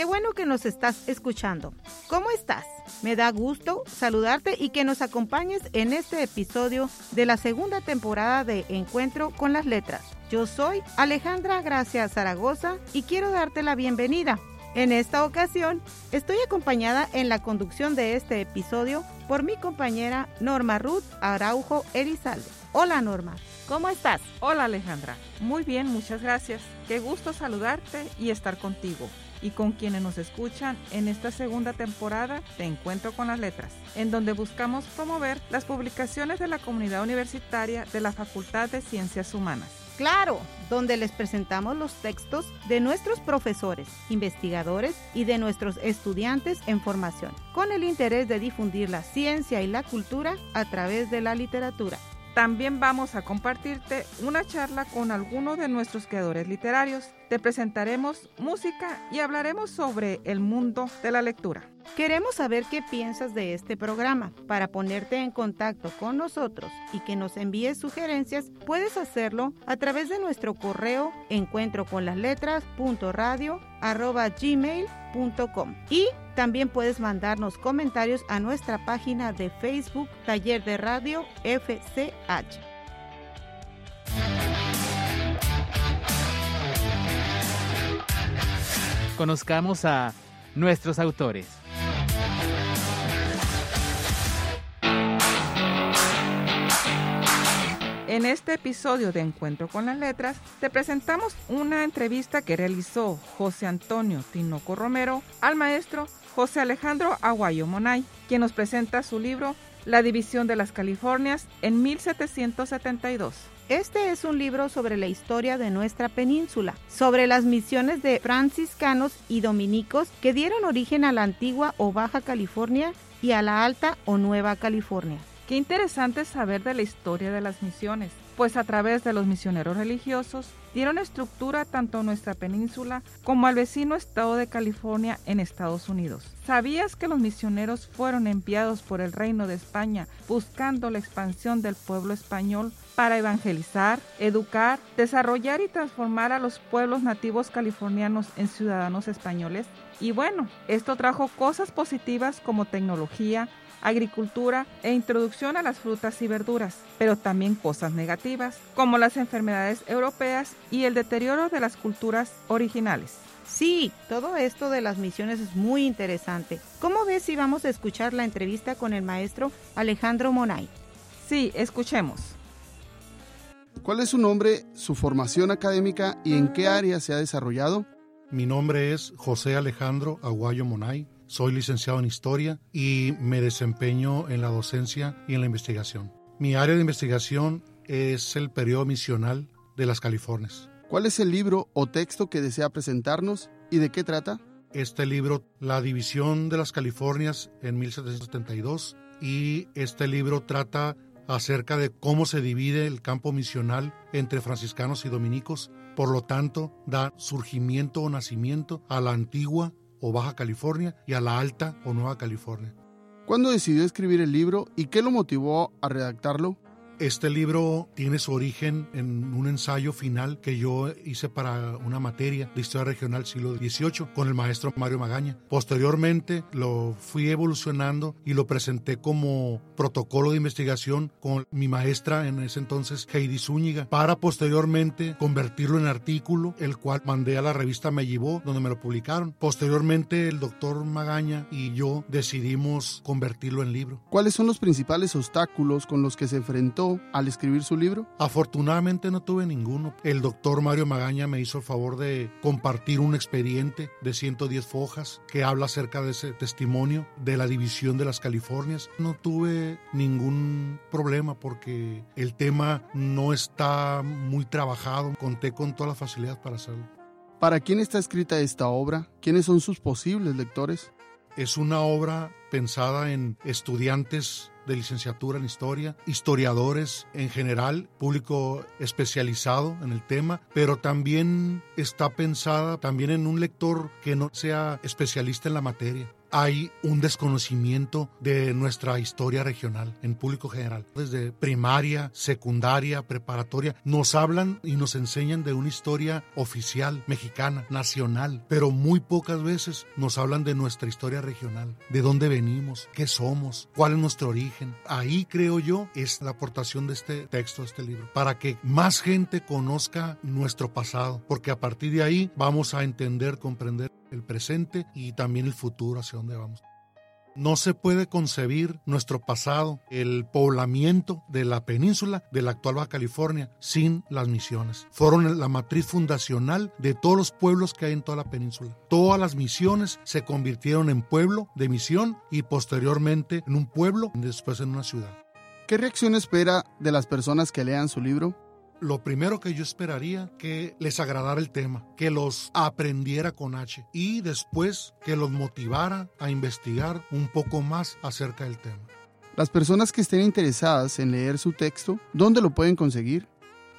Qué bueno que nos estás escuchando. ¿Cómo estás? Me da gusto saludarte y que nos acompañes en este episodio de la segunda temporada de Encuentro con las Letras. Yo soy Alejandra Gracia Zaragoza y quiero darte la bienvenida. En esta ocasión estoy acompañada en la conducción de este episodio por mi compañera Norma Ruth Araujo Erizalde. Hola Norma, ¿cómo estás? Hola Alejandra, muy bien, muchas gracias. Qué gusto saludarte y estar contigo y con quienes nos escuchan en esta segunda temporada de Encuentro con las Letras, en donde buscamos promover las publicaciones de la comunidad universitaria de la Facultad de Ciencias Humanas. Claro, donde les presentamos los textos de nuestros profesores, investigadores y de nuestros estudiantes en formación, con el interés de difundir la ciencia y la cultura a través de la literatura. También vamos a compartirte una charla con algunos de nuestros creadores literarios. Te presentaremos música y hablaremos sobre el mundo de la lectura. Queremos saber qué piensas de este programa. Para ponerte en contacto con nosotros y que nos envíes sugerencias, puedes hacerlo a través de nuestro correo encuentro y también puedes mandarnos comentarios a nuestra página de Facebook Taller de Radio FCH. Conozcamos a nuestros autores. En este episodio de Encuentro con las Letras, te presentamos una entrevista que realizó José Antonio Tinoco Romero al maestro José Alejandro Aguayo Monay, quien nos presenta su libro La División de las Californias en 1772. Este es un libro sobre la historia de nuestra península, sobre las misiones de franciscanos y dominicos que dieron origen a la antigua o Baja California y a la Alta o Nueva California. Qué interesante saber de la historia de las misiones, pues a través de los misioneros religiosos dieron estructura tanto a nuestra península como al vecino estado de California en Estados Unidos. ¿Sabías que los misioneros fueron enviados por el Reino de España buscando la expansión del pueblo español para evangelizar, educar, desarrollar y transformar a los pueblos nativos californianos en ciudadanos españoles? Y bueno, esto trajo cosas positivas como tecnología, agricultura e introducción a las frutas y verduras, pero también cosas negativas, como las enfermedades europeas y el deterioro de las culturas originales. Sí, todo esto de las misiones es muy interesante. ¿Cómo ves si vamos a escuchar la entrevista con el maestro Alejandro Monay? Sí, escuchemos. ¿Cuál es su nombre, su formación académica y en qué área se ha desarrollado? Mi nombre es José Alejandro Aguayo Monay. Soy licenciado en Historia y me desempeño en la docencia y en la investigación. Mi área de investigación es el periodo misional de las Californias. ¿Cuál es el libro o texto que desea presentarnos y de qué trata? Este libro, La División de las Californias en 1772, y este libro trata acerca de cómo se divide el campo misional entre franciscanos y dominicos. Por lo tanto, da surgimiento o nacimiento a la antigua o Baja California y a la Alta o Nueva California. ¿Cuándo decidió escribir el libro y qué lo motivó a redactarlo? Este libro tiene su origen en un ensayo final que yo hice para una materia de historia regional siglo XVIII con el maestro Mario Magaña. Posteriormente lo fui evolucionando y lo presenté como protocolo de investigación con mi maestra en ese entonces, Heidi Zúñiga, para posteriormente convertirlo en artículo, el cual mandé a la revista Me Llevó, donde me lo publicaron. Posteriormente el doctor Magaña y yo decidimos convertirlo en libro. ¿Cuáles son los principales obstáculos con los que se enfrentó miedo al escribir su libro? Afortunadamente no tuve ninguno. El doctor Mario Magaña me hizo el favor de compartir un expediente de 110 fojas que habla acerca de ese testimonio de la división de las Californias. No tuve ningún problema porque el tema no está muy trabajado. Conté con toda la facilidad para hacerlo. ¿Para quién está escrita esta obra? ¿Quiénes son sus posibles lectores? Es una obra pensada en estudiantes de licenciatura en historia, historiadores en general, público especializado en el tema, pero también está pensada también en un lector que no sea especialista en la materia hay un desconocimiento de nuestra historia regional en público general. Desde primaria, secundaria, preparatoria, nos hablan y nos enseñan de una historia oficial, mexicana, nacional, pero muy pocas veces nos hablan de nuestra historia regional, de dónde venimos, qué somos, cuál es nuestro origen. Ahí creo yo es la aportación de este texto, de este libro, para que más gente conozca nuestro pasado, porque a partir de ahí vamos a entender, comprender el presente y también el futuro hacia dónde vamos. No se puede concebir nuestro pasado, el poblamiento de la península de la actual Baja California, sin las misiones. Fueron la matriz fundacional de todos los pueblos que hay en toda la península. Todas las misiones se convirtieron en pueblo de misión y posteriormente en un pueblo y después en una ciudad. ¿Qué reacción espera de las personas que lean su libro? Lo primero que yo esperaría que les agradara el tema, que los aprendiera con H y después que los motivara a investigar un poco más acerca del tema. Las personas que estén interesadas en leer su texto, ¿dónde lo pueden conseguir?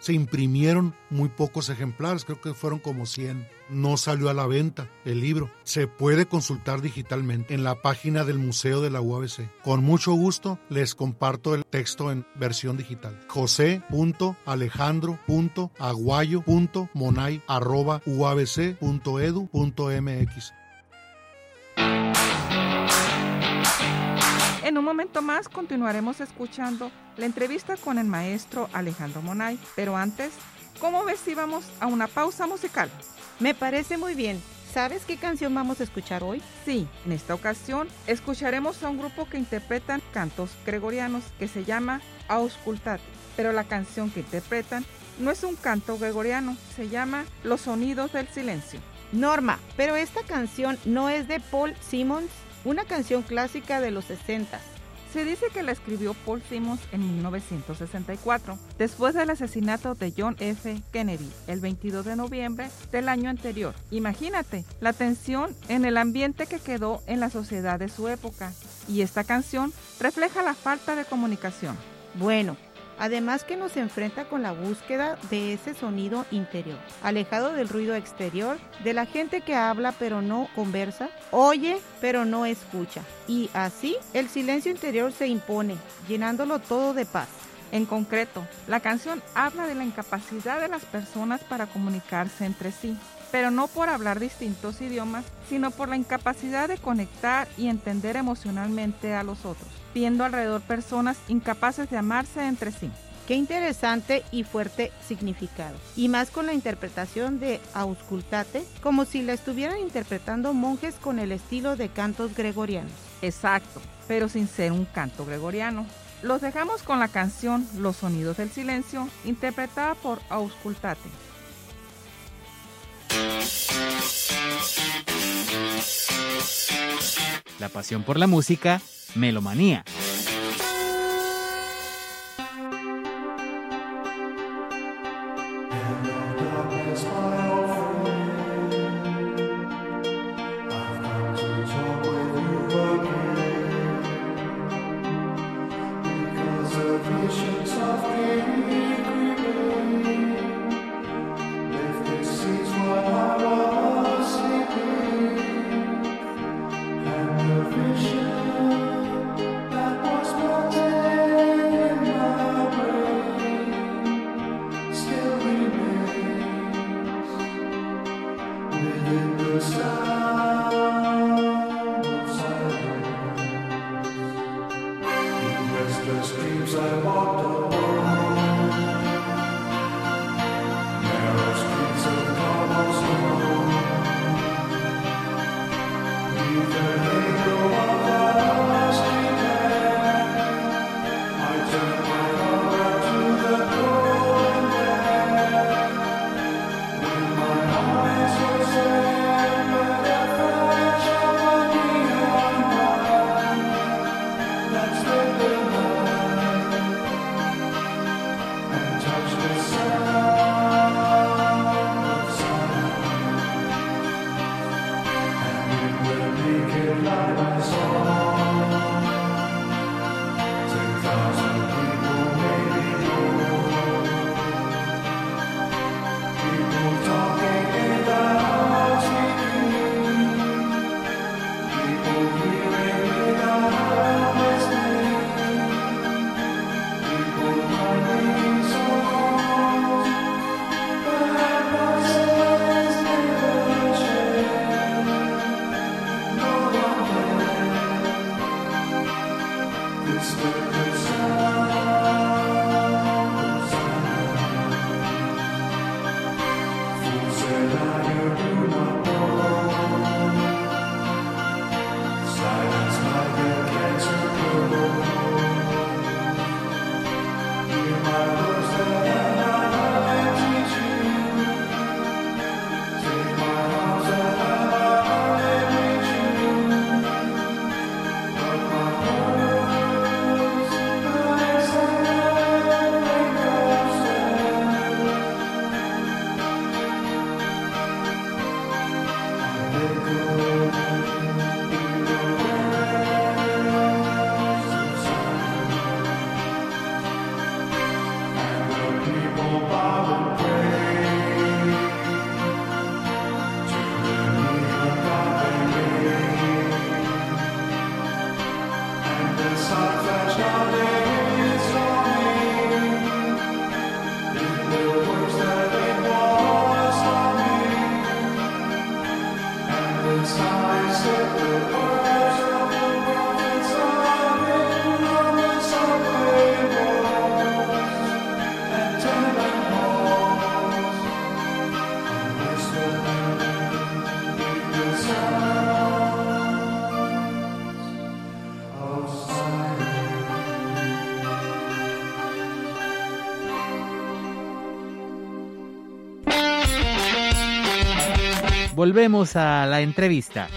Se imprimieron muy pocos ejemplares, creo que fueron como 100. No salió a la venta el libro. Se puede consultar digitalmente en la página del Museo de la UABC. Con mucho gusto les comparto el texto en versión digital. josé.alejandro.aguayo.monay.uabc.edu.mx En un momento más continuaremos escuchando la entrevista con el maestro Alejandro Monay, pero antes, ¿cómo ves si vamos a una pausa musical? Me parece muy bien. ¿Sabes qué canción vamos a escuchar hoy? Sí, en esta ocasión escucharemos a un grupo que interpretan cantos gregorianos que se llama Auscultate, pero la canción que interpretan no es un canto gregoriano, se llama Los sonidos del silencio. Norma, pero esta canción no es de Paul Simmons una canción clásica de los 60. Se dice que la escribió Paul Simmons en 1964, después del asesinato de John F. Kennedy, el 22 de noviembre del año anterior. Imagínate la tensión en el ambiente que quedó en la sociedad de su época, y esta canción refleja la falta de comunicación. Bueno, además que nos enfrenta con la búsqueda de ese sonido interior, alejado del ruido exterior, de la gente que habla pero no conversa, oye pero no escucha. Y así el silencio interior se impone, llenándolo todo de paz. En concreto, la canción habla de la incapacidad de las personas para comunicarse entre sí, pero no por hablar distintos idiomas, sino por la incapacidad de conectar y entender emocionalmente a los otros viendo alrededor personas incapaces de amarse entre sí. Qué interesante y fuerte significado. Y más con la interpretación de Auscultate, como si la estuvieran interpretando monjes con el estilo de cantos gregorianos. Exacto, pero sin ser un canto gregoriano. Los dejamos con la canción Los sonidos del silencio, interpretada por Auscultate. La pasión por la música Melomanía. this way. Volvemos a la entrevista.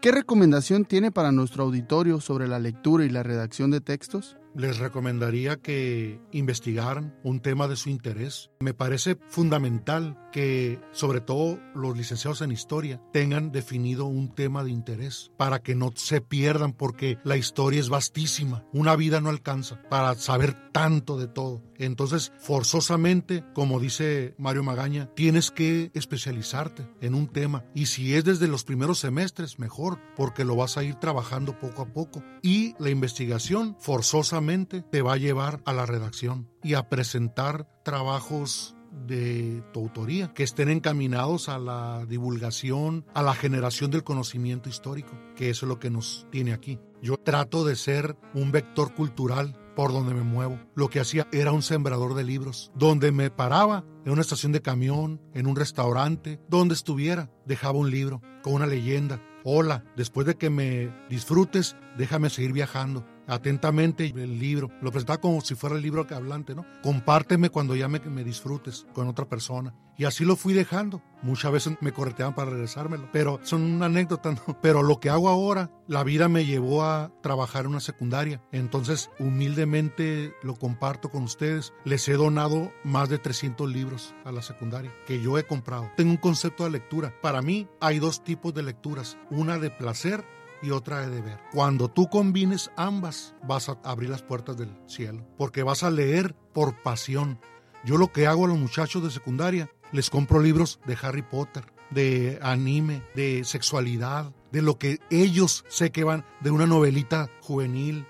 ¿Qué recomendación tiene para nuestro auditorio sobre la lectura y la redacción de textos? les recomendaría que investigaran un tema de su interés. Me parece fundamental que sobre todo los licenciados en historia tengan definido un tema de interés para que no se pierdan porque la historia es vastísima. Una vida no alcanza para saber tanto de todo. Entonces, forzosamente, como dice Mario Magaña, tienes que especializarte en un tema. Y si es desde los primeros semestres, mejor, porque lo vas a ir trabajando poco a poco. Y la investigación, forzosamente, te va a llevar a la redacción y a presentar trabajos de tu autoría, que estén encaminados a la divulgación, a la generación del conocimiento histórico, que es lo que nos tiene aquí. Yo trato de ser un vector cultural por donde me muevo. Lo que hacía era un sembrador de libros, donde me paraba en una estación de camión, en un restaurante, donde estuviera, dejaba un libro con una leyenda. Hola, después de que me disfrutes, déjame seguir viajando atentamente el libro. Lo presentaba como si fuera el libro que hablante, ¿no? Compárteme cuando ya me, me disfrutes con otra persona. Y así lo fui dejando. Muchas veces me correteaban para regresármelo, pero son una anécdota, ¿no? Pero lo que hago ahora, la vida me llevó a trabajar en una secundaria. Entonces, humildemente lo comparto con ustedes. Les he donado más de 300 libros a la secundaria que yo he comprado. Tengo un concepto de lectura. Para mí hay dos tipos de lecturas. Una de placer y otra de deber. Cuando tú combines ambas, vas a abrir las puertas del cielo, porque vas a leer por pasión. Yo lo que hago a los muchachos de secundaria, les compro libros de Harry Potter, de anime, de sexualidad, de lo que ellos sé que van, de una novelita juvenil,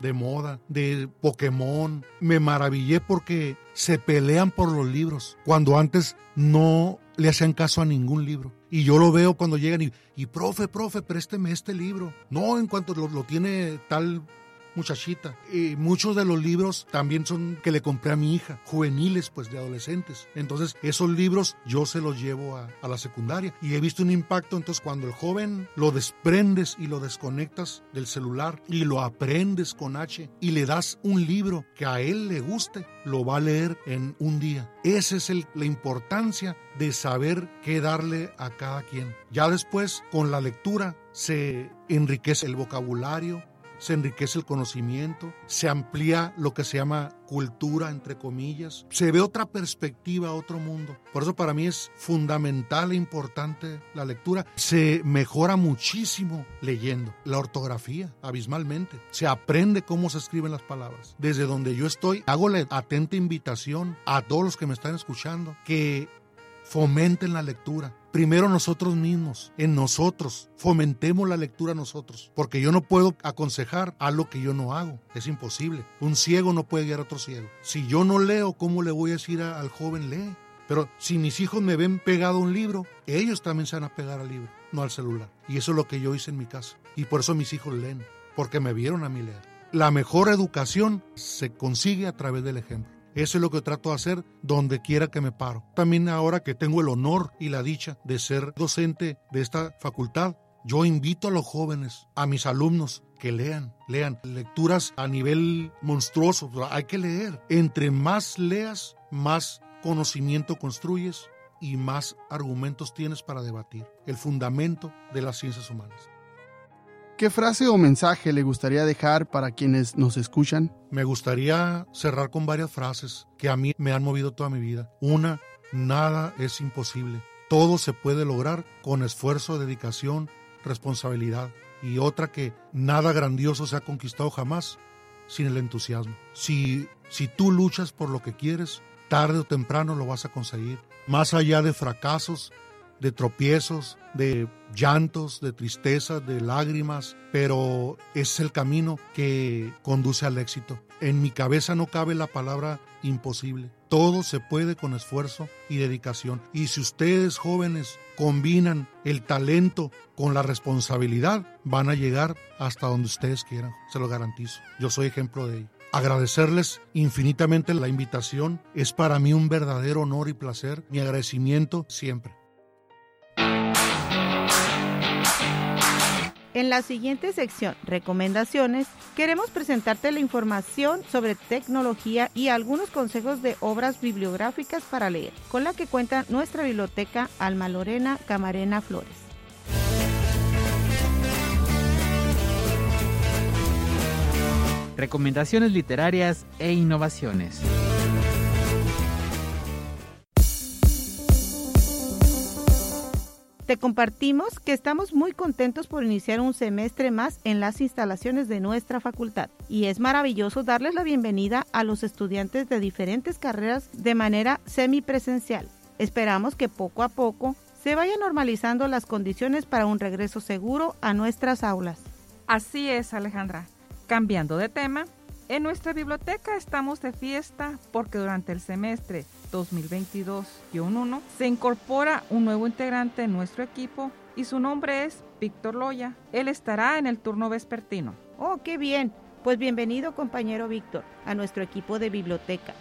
de moda, de Pokémon. Me maravillé porque se pelean por los libros, cuando antes no le hacían caso a ningún libro. Y yo lo veo cuando llegan y, y profe, profe, présteme este libro. No, en cuanto lo, lo tiene tal muchachita. Y muchos de los libros también son que le compré a mi hija, juveniles, pues de adolescentes. Entonces, esos libros yo se los llevo a, a, la secundaria y he visto un impacto. Entonces, cuando el joven lo desprendes y lo desconectas del celular y lo aprendes con H y le das un libro que a él le guste, lo va a leer en un día. Esa es el, la importancia de saber qué darle a cada quien. Ya después, con la lectura, se enriquece el vocabulario, se enriquece el conocimiento, se amplía lo que se llama cultura, entre comillas, se ve otra perspectiva, otro mundo. Por eso para mí es fundamental e importante la lectura. Se mejora muchísimo leyendo. La ortografía, abismalmente. Se aprende cómo se escriben las palabras. Desde donde yo estoy, hago la atenta invitación a todos los que me están escuchando que fomenten la lectura. Primero nosotros mismos, en nosotros, fomentemos la lectura nosotros, porque yo no puedo aconsejar algo que yo no hago, es imposible. Un ciego no puede guiar a otro ciego. Si yo no leo, ¿cómo le voy a decir al joven lee? Pero si mis hijos me ven pegado a un libro, ellos también se van a pegar al libro, no al celular. Y eso es lo que yo hice en mi casa. Y por eso mis hijos leen porque me vieron a mí leer. La mejor educación se consigue a través del ejemplo. Eso es lo que trato de hacer donde quiera que me paro. También ahora que tengo el honor y la dicha de ser docente de esta facultad, yo invito a los jóvenes, a mis alumnos, que lean, lean lecturas a nivel monstruoso. Hay que leer. Entre más leas, más conocimiento construyes y más argumentos tienes para debatir. El fundamento de las ciencias humanas. ¿Qué frase o mensaje le gustaría dejar para quienes nos escuchan? Me gustaría cerrar con varias frases que a mí me han movido toda mi vida. Una, nada es imposible. Todo se puede lograr con esfuerzo, dedicación, responsabilidad. Y otra que nada grandioso se ha conquistado jamás sin el entusiasmo. Si, si tú luchas por lo que quieres, tarde o temprano lo vas a conseguir. Más allá de fracasos, de tropiezos, de llantos, de tristeza, de lágrimas, pero es el camino que conduce al éxito. En mi cabeza no cabe la palabra imposible. Todo se puede con esfuerzo y dedicación. Y si ustedes jóvenes combinan el talento con la responsabilidad, van a llegar hasta donde ustedes quieran. Se lo garantizo. Yo soy ejemplo de ello. Agradecerles infinitamente la invitación. Es para mí un verdadero honor y placer. Mi agradecimiento siempre. En la siguiente sección, recomendaciones, queremos presentarte la información sobre tecnología y algunos consejos de obras bibliográficas para leer, con la que cuenta nuestra biblioteca Alma Lorena Camarena Flores. Recomendaciones literarias e innovaciones. Te compartimos que estamos muy contentos por iniciar un semestre más en las instalaciones de nuestra facultad y es maravilloso darles la bienvenida a los estudiantes de diferentes carreras de manera semipresencial. Esperamos que poco a poco se vayan normalizando las condiciones para un regreso seguro a nuestras aulas. Así es, Alejandra. Cambiando de tema, en nuestra biblioteca estamos de fiesta porque durante el semestre 2022-1 se incorpora un nuevo integrante en nuestro equipo y su nombre es Víctor Loya. Él estará en el turno vespertino. Oh, qué bien. Pues bienvenido compañero Víctor a nuestro equipo de biblioteca.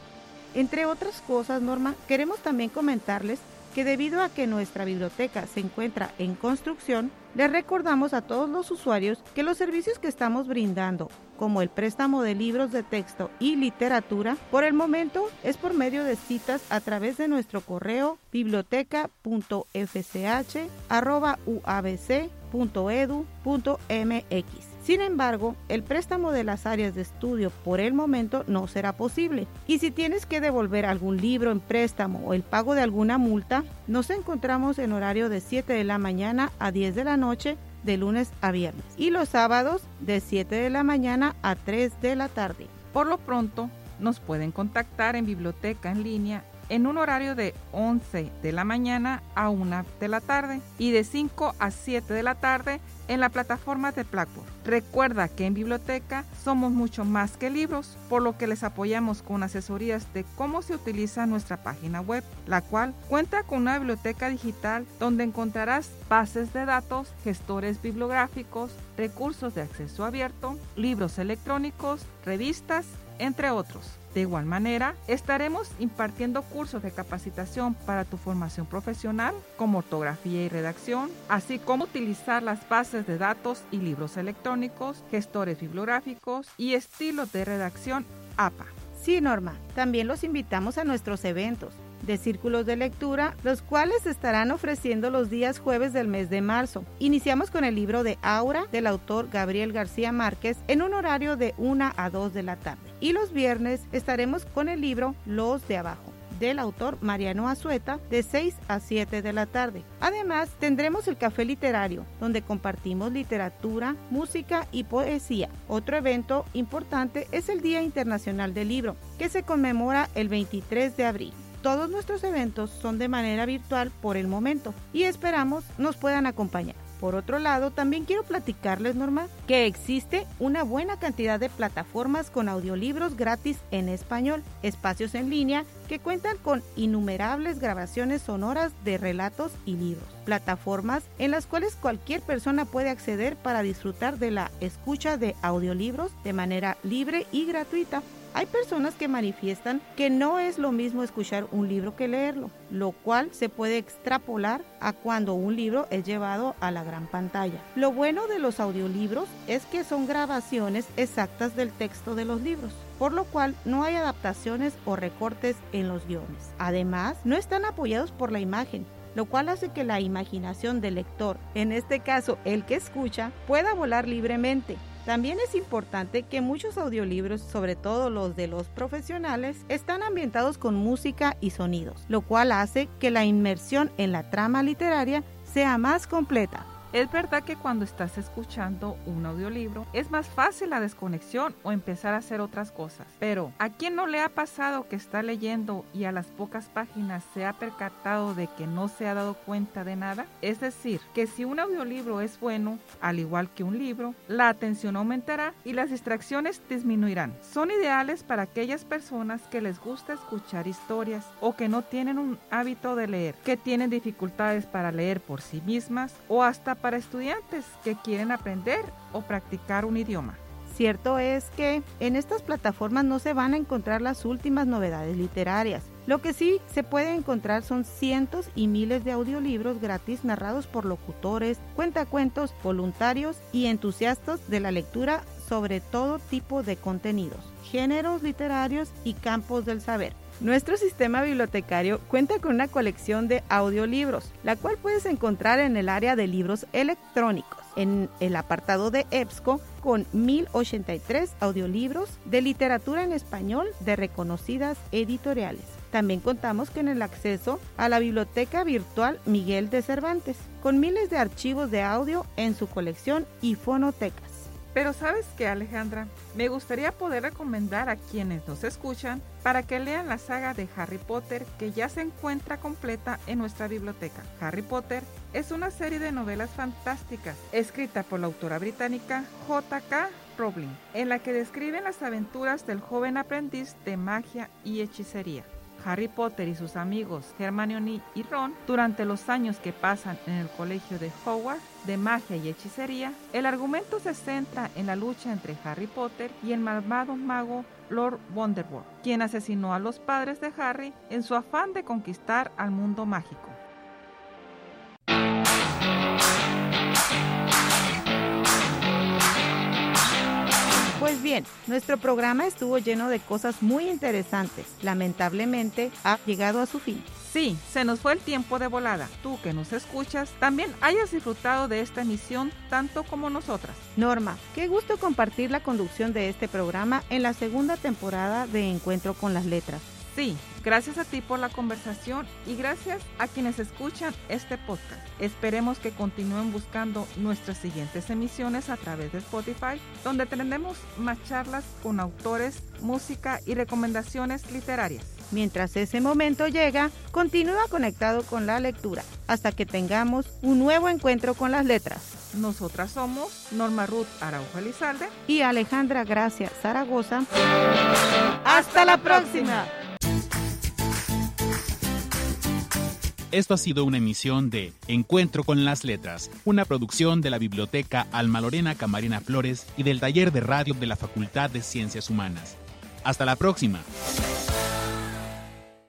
Entre otras cosas, Norma, queremos también comentarles que debido a que nuestra biblioteca se encuentra en construcción, les recordamos a todos los usuarios que los servicios que estamos brindando, como el préstamo de libros de texto y literatura, por el momento es por medio de citas a través de nuestro correo biblioteca.fch.uabc.edu.mx. Sin embargo, el préstamo de las áreas de estudio por el momento no será posible. Y si tienes que devolver algún libro en préstamo o el pago de alguna multa, nos encontramos en horario de 7 de la mañana a 10 de la noche de lunes a viernes y los sábados de 7 de la mañana a 3 de la tarde. Por lo pronto, nos pueden contactar en biblioteca en línea en un horario de 11 de la mañana a 1 de la tarde y de 5 a 7 de la tarde en la plataforma de Blackboard. Recuerda que en biblioteca somos mucho más que libros, por lo que les apoyamos con asesorías de cómo se utiliza nuestra página web, la cual cuenta con una biblioteca digital donde encontrarás bases de datos, gestores bibliográficos, recursos de acceso abierto, libros electrónicos, revistas, entre otros. De igual manera, estaremos impartiendo cursos de capacitación para tu formación profesional como ortografía y redacción, así como utilizar las bases de datos y libros electrónicos, gestores bibliográficos y estilos de redacción APA. Sí, Norma, también los invitamos a nuestros eventos de círculos de lectura, los cuales estarán ofreciendo los días jueves del mes de marzo. Iniciamos con el libro de Aura del autor Gabriel García Márquez en un horario de 1 a 2 de la tarde. Y los viernes estaremos con el libro Los de Abajo del autor Mariano Azueta de 6 a 7 de la tarde. Además, tendremos el café literario, donde compartimos literatura, música y poesía. Otro evento importante es el Día Internacional del Libro, que se conmemora el 23 de abril. Todos nuestros eventos son de manera virtual por el momento y esperamos nos puedan acompañar. Por otro lado, también quiero platicarles, Norma, que existe una buena cantidad de plataformas con audiolibros gratis en español, espacios en línea que cuentan con innumerables grabaciones sonoras de relatos y libros, plataformas en las cuales cualquier persona puede acceder para disfrutar de la escucha de audiolibros de manera libre y gratuita. Hay personas que manifiestan que no es lo mismo escuchar un libro que leerlo, lo cual se puede extrapolar a cuando un libro es llevado a la gran pantalla. Lo bueno de los audiolibros es que son grabaciones exactas del texto de los libros por lo cual no hay adaptaciones o recortes en los guiones. Además, no están apoyados por la imagen, lo cual hace que la imaginación del lector, en este caso el que escucha, pueda volar libremente. También es importante que muchos audiolibros, sobre todo los de los profesionales, están ambientados con música y sonidos, lo cual hace que la inmersión en la trama literaria sea más completa. Es verdad que cuando estás escuchando un audiolibro es más fácil la desconexión o empezar a hacer otras cosas. Pero, ¿a quién no le ha pasado que está leyendo y a las pocas páginas se ha percatado de que no se ha dado cuenta de nada? Es decir, que si un audiolibro es bueno, al igual que un libro, la atención aumentará y las distracciones disminuirán. Son ideales para aquellas personas que les gusta escuchar historias o que no tienen un hábito de leer, que tienen dificultades para leer por sí mismas o hasta para estudiantes que quieren aprender o practicar un idioma. Cierto es que en estas plataformas no se van a encontrar las últimas novedades literarias. Lo que sí se puede encontrar son cientos y miles de audiolibros gratis narrados por locutores, cuentacuentos, voluntarios y entusiastas de la lectura sobre todo tipo de contenidos, géneros literarios y campos del saber. Nuestro sistema bibliotecario cuenta con una colección de audiolibros, la cual puedes encontrar en el área de libros electrónicos, en el apartado de EBSCO, con 1083 audiolibros de literatura en español de reconocidas editoriales. También contamos con el acceso a la biblioteca virtual Miguel de Cervantes, con miles de archivos de audio en su colección y fonotecas. Pero sabes qué, Alejandra, me gustaría poder recomendar a quienes nos escuchan para que lean la saga de Harry Potter que ya se encuentra completa en nuestra biblioteca. Harry Potter es una serie de novelas fantásticas escrita por la autora británica J.K. Rowling, en la que describen las aventuras del joven aprendiz de magia y hechicería. Harry Potter y sus amigos Hermione y Ron durante los años que pasan en el colegio de Hogwarts de magia y hechicería, el argumento se centra en la lucha entre Harry Potter y el malvado mago Lord Voldemort, quien asesinó a los padres de Harry en su afán de conquistar al mundo mágico. Bien, nuestro programa estuvo lleno de cosas muy interesantes. Lamentablemente ha llegado a su fin. Sí, se nos fue el tiempo de volada. Tú que nos escuchas, también hayas disfrutado de esta emisión tanto como nosotras. Norma, qué gusto compartir la conducción de este programa en la segunda temporada de Encuentro con las Letras. Sí, gracias a ti por la conversación y gracias a quienes escuchan este podcast. Esperemos que continúen buscando nuestras siguientes emisiones a través de Spotify, donde tendremos más charlas con autores, música y recomendaciones literarias. Mientras ese momento llega, continúa conectado con la lectura hasta que tengamos un nuevo encuentro con las letras. Nosotras somos Norma Ruth Araujo Elizalde y Alejandra Gracia Zaragoza. ¡Hasta la próxima! Esto ha sido una emisión de Encuentro con las Letras, una producción de la Biblioteca Alma Lorena Camarena Flores y del Taller de Radio de la Facultad de Ciencias Humanas. Hasta la próxima.